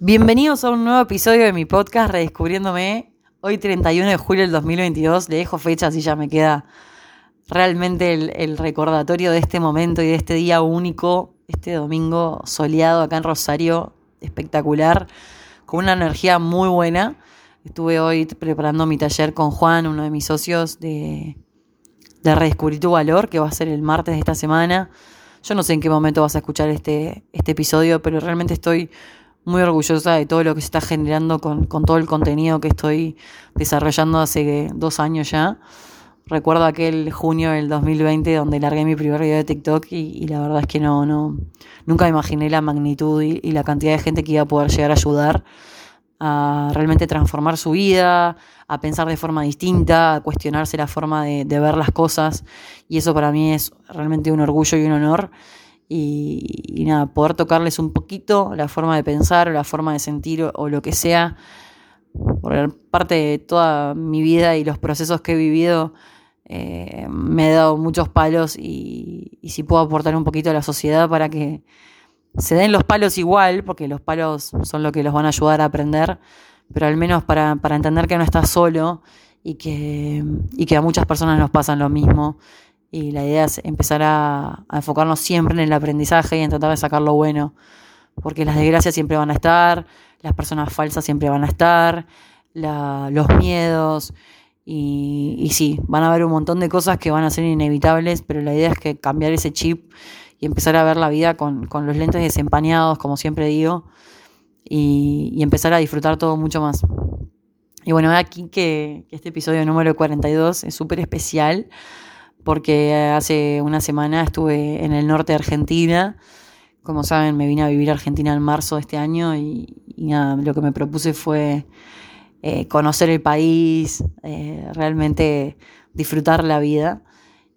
Bienvenidos a un nuevo episodio de mi podcast Redescubriéndome. Hoy 31 de julio del 2022, le dejo fecha y ya me queda realmente el, recordatorio de este momento y de este día único, este domingo soleado acá en Rosario, espectacular, con una energía muy buena. Estuve hoy preparando mi taller con Juan, uno de mis socios de, de Redescubrir tu Valor, que va a ser el martes de esta semana. Yo no sé en qué momento vas a escuchar este, este episodio, pero realmente estoy muy orgullosa de todo lo que se está generando con, todo el contenido que estoy desarrollando hace dos años ya. Recuerdo aquel junio del 2020 donde largué mi primer video de TikTok y, la verdad es que no, no, nunca imaginé la magnitud y, la cantidad de gente que iba a poder llegar a ayudar a realmente transformar su vida, a pensar de forma distinta, a cuestionarse la forma de, de ver las cosas. Y eso para mí es realmente un orgullo y un honor y, nada, poder tocarles un poquito la forma de pensar o la forma de sentir o, lo que sea. Por parte de toda mi vida y los procesos que he vivido, eh, me he dado muchos palos y, si puedo aportar un poquito a la sociedad para que se den los palos igual, porque los palos son lo que los van a ayudar a aprender, pero al menos para, para entender que no estás solo y que, y que a muchas personas nos pasan lo mismo y la idea es empezar a, enfocarnos siempre en el aprendizaje y en tratar de sacar lo bueno. Porque las desgracias siempre van a estar, las personas falsas siempre van a estar, los miedos. Y, sí, van a haber un montón de cosas que van a ser inevitables, pero la idea es que cambiar ese chip y empezar a ver la vida con, los lentes desempañados, como siempre digo, y, y, empezar a disfrutar todo mucho más. Y bueno, aquí que, que este episodio número 42 es súper especial porque hace una semana estuve en el norte de Argentina. Como saben, me vine a vivir a Argentina en marzo de este año y, lo que me propuse fue eh, conocer el país, eh, realmente disfrutar la vida.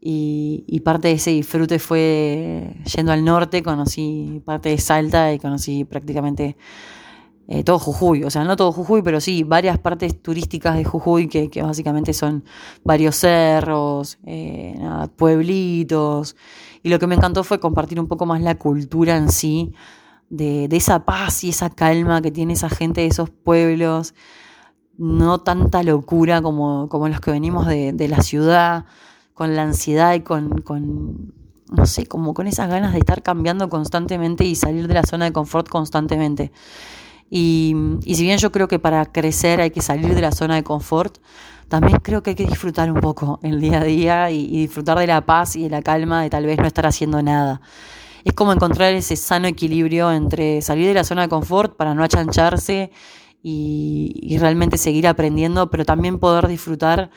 Y, parte de ese disfrute fue yendo al norte, conocí parte de Salta y conocí prácticamente eh, todo Jujuy, o sea, no todo Jujuy, pero sí varias partes turísticas de Jujuy que, básicamente son varios cerros, eh, pueblitos. Y lo que me encantó fue compartir un poco más la cultura en sí, de, esa paz y esa calma que tiene esa gente de esos pueblos, no tanta locura como, como los que venimos de, la ciudad, con la ansiedad y con, con no sé, como con esas ganas de estar cambiando constantemente y salir de la zona de confort constantemente. Y, si bien yo creo que para crecer hay que salir de la zona de confort, también creo que hay que disfrutar un poco el día a día y, disfrutar de la paz y de la calma de tal vez no estar haciendo nada. Es como encontrar ese sano equilibrio entre salir de la zona de confort para no achancharse y, realmente seguir aprendiendo, pero también poder disfrutar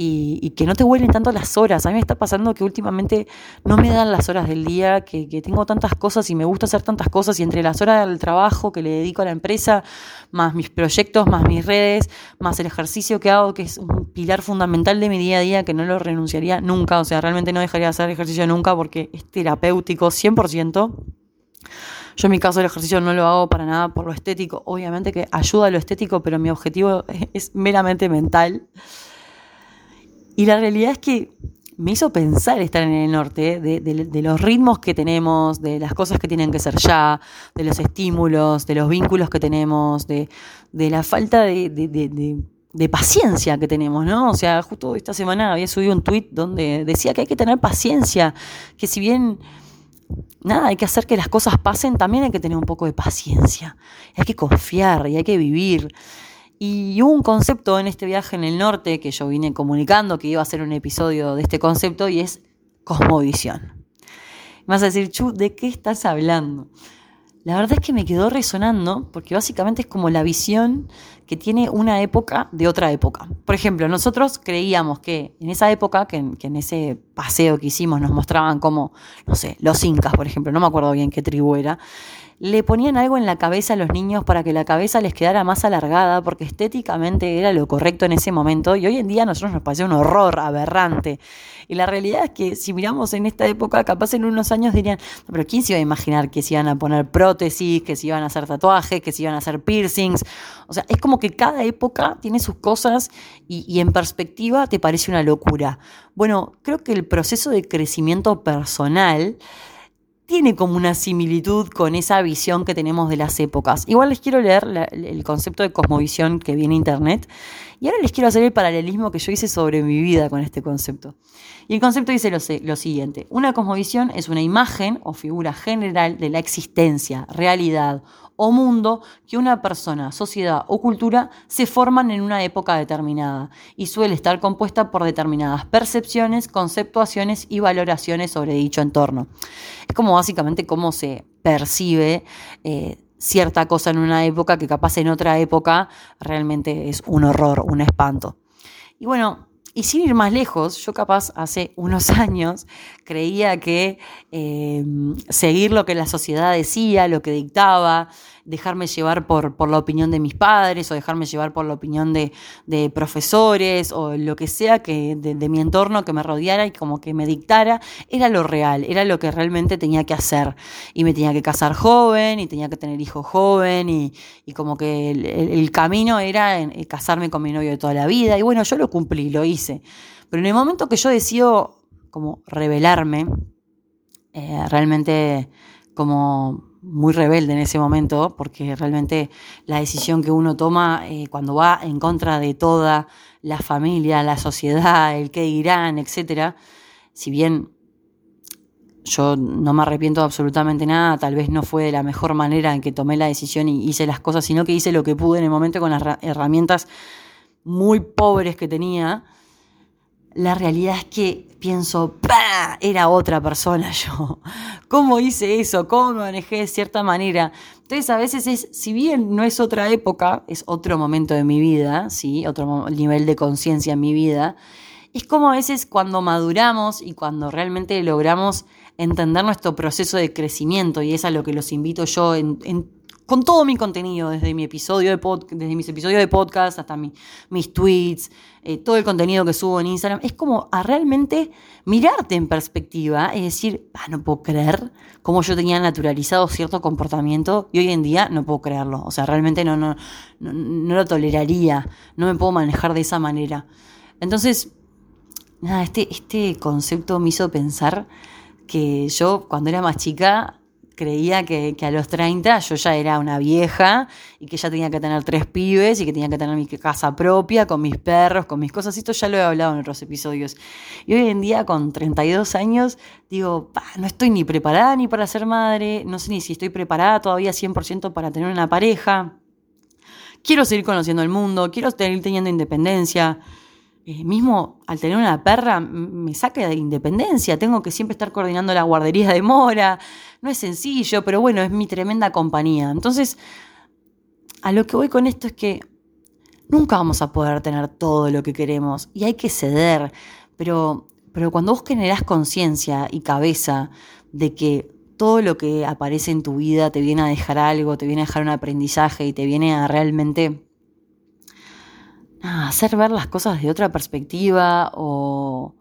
y, que no te vuelven tanto las horas. A mí me está pasando que últimamente no me dan las horas del día, que, tengo tantas cosas y me gusta hacer tantas cosas y entre las horas del trabajo que le dedico a la empresa, más mis proyectos, más mis redes, más el ejercicio que hago, que es un pilar fundamental de mi día a día, que no lo renunciaría nunca, o sea, realmente no dejaría de hacer ejercicio nunca porque es terapéutico 100%. Yo en mi caso el ejercicio no lo hago para nada por lo estético, obviamente que ayuda a lo estético, pero mi objetivo es meramente mental. Y la realidad es que me hizo pensar estar en el norte, de, los ritmos que tenemos, de las cosas que tienen que ser ya, de los estímulos, de los vínculos que tenemos, de, la falta de, paciencia que tenemos, ¿no? O sea, justo esta semana había subido un tweet donde decía que hay que tener paciencia, que si bien nada, hay que hacer que las cosas pasen, también hay que tener un poco de paciencia, hay que confiar y hay que vivir. Y hubo un concepto en este viaje en el norte que yo vine comunicando que iba a ser un episodio de este concepto y es cosmovisión. Me vas a decir, Chu, ¿de qué estás hablando? La verdad es que me quedó resonando porque básicamente es como la visión que tiene una época de otra época. Por ejemplo, nosotros creíamos que en esa época, que, en ese paseo que hicimos nos mostraban como, no sé, los incas, por ejemplo, no me acuerdo bien qué tribu era, le ponían algo en la cabeza a los niños para que la cabeza les quedara más alargada, porque estéticamente era lo correcto en ese momento, y hoy en día a nosotros nos parece un horror aberrante. Y la realidad es que si miramos en esta época, capaz en unos años dirían, pero ¿quién se iba a imaginar que se iban a poner prótesis, que se iban a hacer tatuajes, que se iban a hacer piercings? O sea, es como que cada época tiene sus cosas y, en perspectiva te parece una locura. Bueno, creo que el proceso de crecimiento personal tiene como una similitud con esa visión que tenemos de las épocas. Igual les quiero leer el concepto de cosmovisión que viene en Internet y ahora les quiero hacer el paralelismo que yo hice sobre mi vida con este concepto. Y el concepto dice lo, siguiente, una cosmovisión es una imagen o figura general de la existencia, realidad o mundo que una persona, sociedad o cultura se forman en una época determinada y suele estar compuesta por determinadas percepciones, conceptuaciones y valoraciones sobre dicho entorno. Es como básicamente cómo se percibe eh, cierta cosa en una época que capaz en otra época realmente es un horror, un espanto. Y bueno, y sin ir más lejos, yo capaz hace unos años creía que eh, seguir lo que la sociedad decía, lo que dictaba, dejarme llevar por, por, la opinión de mis padres o dejarme llevar por la opinión de, profesores o lo que sea que de, mi entorno que me rodeara y como que me dictara, era lo real, era lo que realmente tenía que hacer. Y me tenía que casar joven y tenía que tener hijos joven y, como que el, camino era en, casarme con mi novio de toda la vida. Y bueno, yo lo cumplí, lo hice. Pero en el momento que yo decido como revelarme, eh, realmente como muy rebelde en ese momento, porque realmente la decisión que uno toma eh, cuando va en contra de toda la familia, la sociedad, el qué dirán, etcétera, si bien yo no me arrepiento de absolutamente nada, tal vez no fue de la mejor manera en que tomé la decisión y hice las cosas, sino que hice lo que pude en el momento con las herramientas muy pobres que tenía la realidad es que pienso, ¡pah! Era otra persona yo. ¿Cómo hice eso? ¿Cómo me manejé de cierta manera? Entonces a veces es, si bien no es otra época, es otro momento de mi vida, ¿sí? Otro nivel de conciencia en mi vida, es como a veces cuando maduramos y cuando realmente logramos entender nuestro proceso de crecimiento, y es a lo que los invito yo en, con todo mi contenido, desde, mi episodio de desde mis episodios de podcast hasta mis tweets, eh, todo el contenido que subo en Instagram, es como a realmente mirarte en perspectiva y decir, ah, no puedo creer cómo yo tenía naturalizado cierto comportamiento y hoy en día no puedo creerlo. O sea, realmente no, no, no, no lo toleraría, no me puedo manejar de esa manera. Entonces, nada, este, este concepto me hizo pensar que yo cuando era más chica creía que, a los 30 yo ya era una vieja y que ya tenía que tener tres pibes y que tenía que tener mi casa propia con mis perros, con mis cosas. Esto ya lo he hablado en otros episodios. Y hoy en día, con 32 años, digo, no estoy ni preparada ni para ser madre, no sé ni si estoy preparada todavía 100% para tener una pareja. Quiero seguir conociendo el mundo, quiero seguir teniendo independencia. Eh, mismo al tener una perra me saca de independencia, tengo que siempre estar coordinando la guardería de Mora, no es sencillo, pero bueno, es mi tremenda compañía. Entonces, a lo que voy con esto es que nunca vamos a poder tener todo lo que queremos y hay que ceder, pero, pero cuando vos generás conciencia y cabeza de que todo lo que aparece en tu vida te viene a dejar algo, te viene a dejar un aprendizaje y te viene a realmente hacer ver las cosas de otra perspectiva o,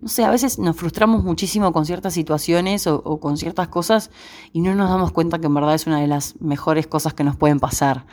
no sé, a veces nos frustramos muchísimo con ciertas situaciones o, con ciertas cosas y no nos damos cuenta que en verdad es una de las mejores cosas que nos pueden pasar.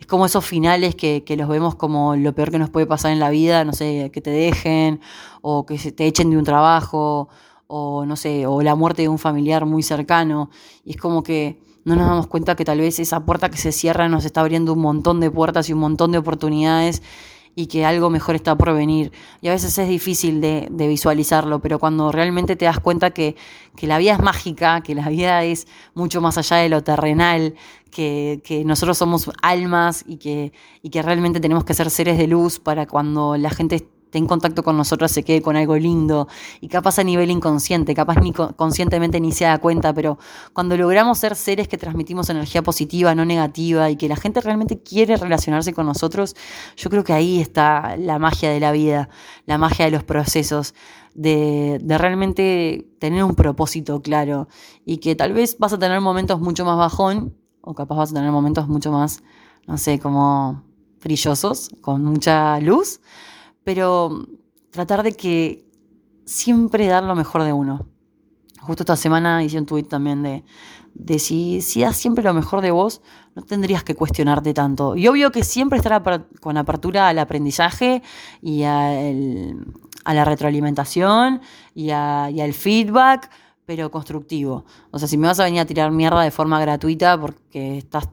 Es como esos finales que, que los vemos como lo peor que nos puede pasar en la vida, no sé, que te dejen o que te echen de un trabajo o no sé, o la muerte de un familiar muy cercano. Y es como que no nos damos cuenta que tal vez esa puerta que se cierra nos está abriendo un montón de puertas y un montón de oportunidades y que algo mejor está por venir. Y a veces es difícil de, visualizarlo, pero cuando realmente te das cuenta que, la vida es mágica, que la vida es mucho más allá de lo terrenal, que, que nosotros somos almas y que, y que realmente tenemos que ser seres de luz para cuando la gente esté en contacto con nosotros se quede con algo lindo. Y capaz a nivel inconsciente, capaz ni conscientemente ni se da cuenta, pero cuando logramos ser seres que transmitimos energía positiva, no negativa y que la gente realmente quiere relacionarse con nosotros, yo creo que ahí está la magia de la vida, la magia de los procesos, de, de realmente tener un propósito claro. Y que tal vez vas a tener momentos mucho más bajón o capaz vas a tener momentos mucho más, no sé, como brillosos, con mucha luz pero tratar de que siempre dar lo mejor de uno. Justo esta semana hice un tweet también de, de si, si das siempre lo mejor de vos, no tendrías que cuestionarte tanto. Y obvio que siempre estar con apertura al aprendizaje y a, la retroalimentación y al feedback, pero constructivo. O sea, si me vas a venir a tirar mierda de forma gratuita porque estás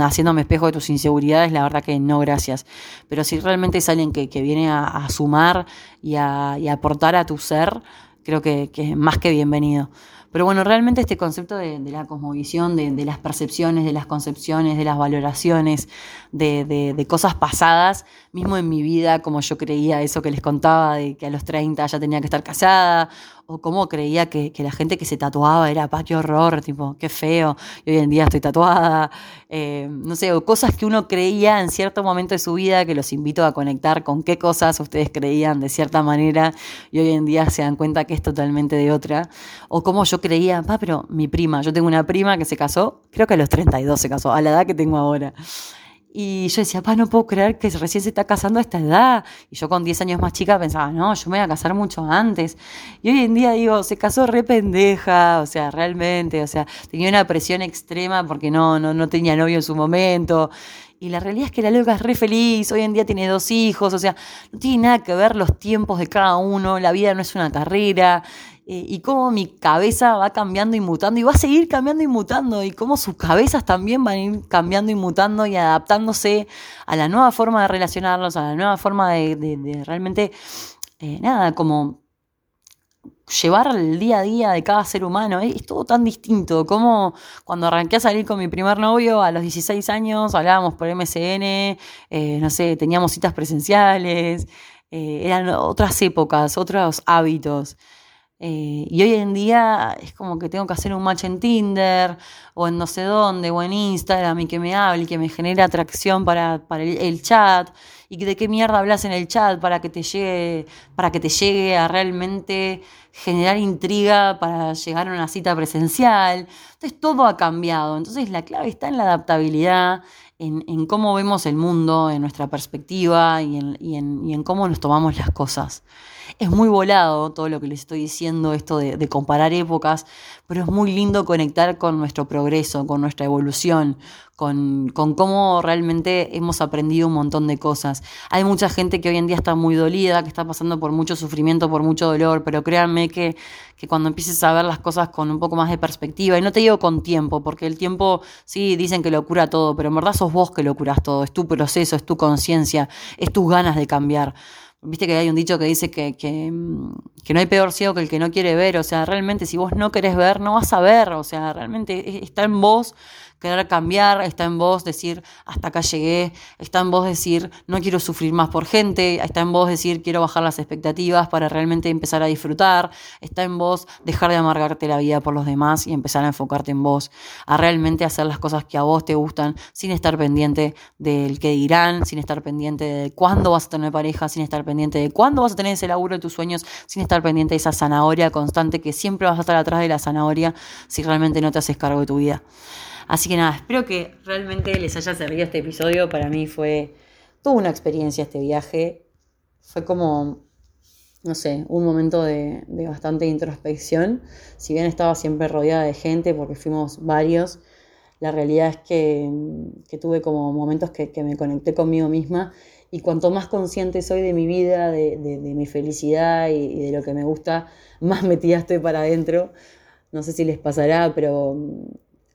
haciéndome espejo de tus inseguridades, la verdad que no, gracias. Pero si realmente es alguien que, viene a, sumar y a, aportar a tu ser, creo que, que es más que bienvenido. Pero bueno, realmente este concepto de, la cosmovisión, de, las percepciones, de las concepciones, de las valoraciones, de, cosas pasadas, mismo en mi vida, como yo creía eso que les contaba, de que a los 30 ya tenía que estar casada, o como creía que, la gente que se tatuaba era, pa, qué horror, tipo, qué feo, y hoy en día estoy tatuada, eh, no sé, o cosas que uno creía en cierto momento de su vida, que los invito a conectar con qué cosas ustedes creían de cierta manera, y hoy en día se dan cuenta que es totalmente de otra, o como yo creía, pa, pero mi prima, yo tengo una prima que se casó, creo que a los 32 se casó, a la edad que tengo ahora. Y yo decía, pa, no puedo creer que recién se está casando a esta edad. Y yo con 10 años más chica pensaba, no, yo me voy a casar mucho antes. Y hoy en día digo, se casó re pendeja, o sea, realmente, o sea, tenía una presión extrema porque no, no, no tenía novio en su momento. Y la realidad es que la loca es re feliz, hoy en día tiene dos hijos, o sea, no tiene nada que ver los tiempos de cada uno, la vida no es una carrera. Eh, y cómo mi cabeza va cambiando y mutando y va a seguir cambiando y mutando y cómo sus cabezas también van a ir cambiando y mutando y adaptándose a la nueva forma de relacionarnos, a la nueva forma de, realmente, eh, nada, como llevar el día a día de cada ser humano. Es, todo tan distinto. Como cuando arranqué a salir con mi primer novio a los 16 años, hablábamos por MCN, eh, no sé, teníamos citas presenciales, eran otras épocas, otros hábitos. Eh, y hoy en día es como que tengo que hacer un match en Tinder o en no sé dónde o en Instagram y que me hable y que me genere atracción para, el, chat y de qué mierda hablas en el chat para que te llegue, para que te llegue a realmente generar intriga para llegar a una cita presencial. Entonces todo ha cambiado. Entonces la clave está en la adaptabilidad, en, cómo vemos el mundo, en nuestra perspectiva y en, y en cómo nos tomamos las cosas. Es muy volado todo lo que les estoy diciendo, esto de, comparar épocas, pero es muy lindo conectar con nuestro progreso, con nuestra evolución, con, cómo realmente hemos aprendido un montón de cosas. Hay mucha gente que hoy en día está muy dolida, que está pasando por mucho sufrimiento, por mucho dolor, pero créanme que, que cuando empieces a ver las cosas con un poco más de perspectiva, y no te digo con tiempo, porque el tiempo sí dicen que lo cura todo, pero en verdad sos vos que lo curas todo, es tu proceso, es tu conciencia, es tus ganas de cambiar. Viste que hay un dicho que dice que, que, que, no hay peor ciego que el que no quiere ver. O sea, realmente si vos no querés ver, no vas a ver. O sea, realmente está en vos querer cambiar, está en vos decir, hasta acá llegué, está en vos decir, no quiero sufrir más por gente, está en vos decir, quiero bajar las expectativas para realmente empezar a disfrutar, está en vos dejar de amargarte la vida por los demás y empezar a enfocarte en vos, a realmente hacer las cosas que a vos te gustan sin estar pendiente del que dirán, sin estar pendiente de cuándo vas a tener pareja, sin estar pendiente de cuándo vas a tener ese laburo de tus sueños, sin estar pendiente de esa zanahoria constante que siempre vas a estar atrás de la zanahoria si realmente no te haces cargo de tu vida. Así que nada, espero que realmente les haya servido este episodio. Para mí fue toda una experiencia este viaje. Fue como, no sé, un momento de, bastante introspección. Si bien estaba siempre rodeada de gente, porque fuimos varios, la realidad es que, tuve como momentos que, me conecté conmigo misma. Y cuanto más consciente soy de mi vida, de, mi felicidad y de lo que me gusta, más metida estoy para adentro. No sé si les pasará, pero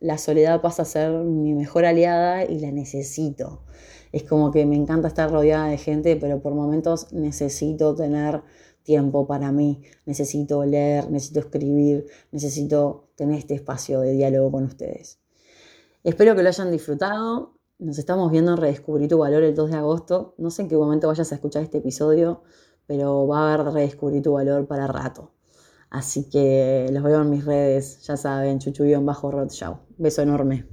la soledad pasa a ser mi mejor aliada y la necesito. Es como que me encanta estar rodeada de gente, pero por momentos necesito tener tiempo para mí, necesito leer, necesito escribir, necesito tener este espacio de diálogo con ustedes. Espero que lo hayan disfrutado. Nos estamos viendo en Redescubrir tu Valor el 2 de agosto. No sé en qué momento vayas a escuchar este episodio, pero va a haber Redescubrir tu Valor para rato. Así que los veo en mis redes, ya saben, Rodshow. Beso enorme.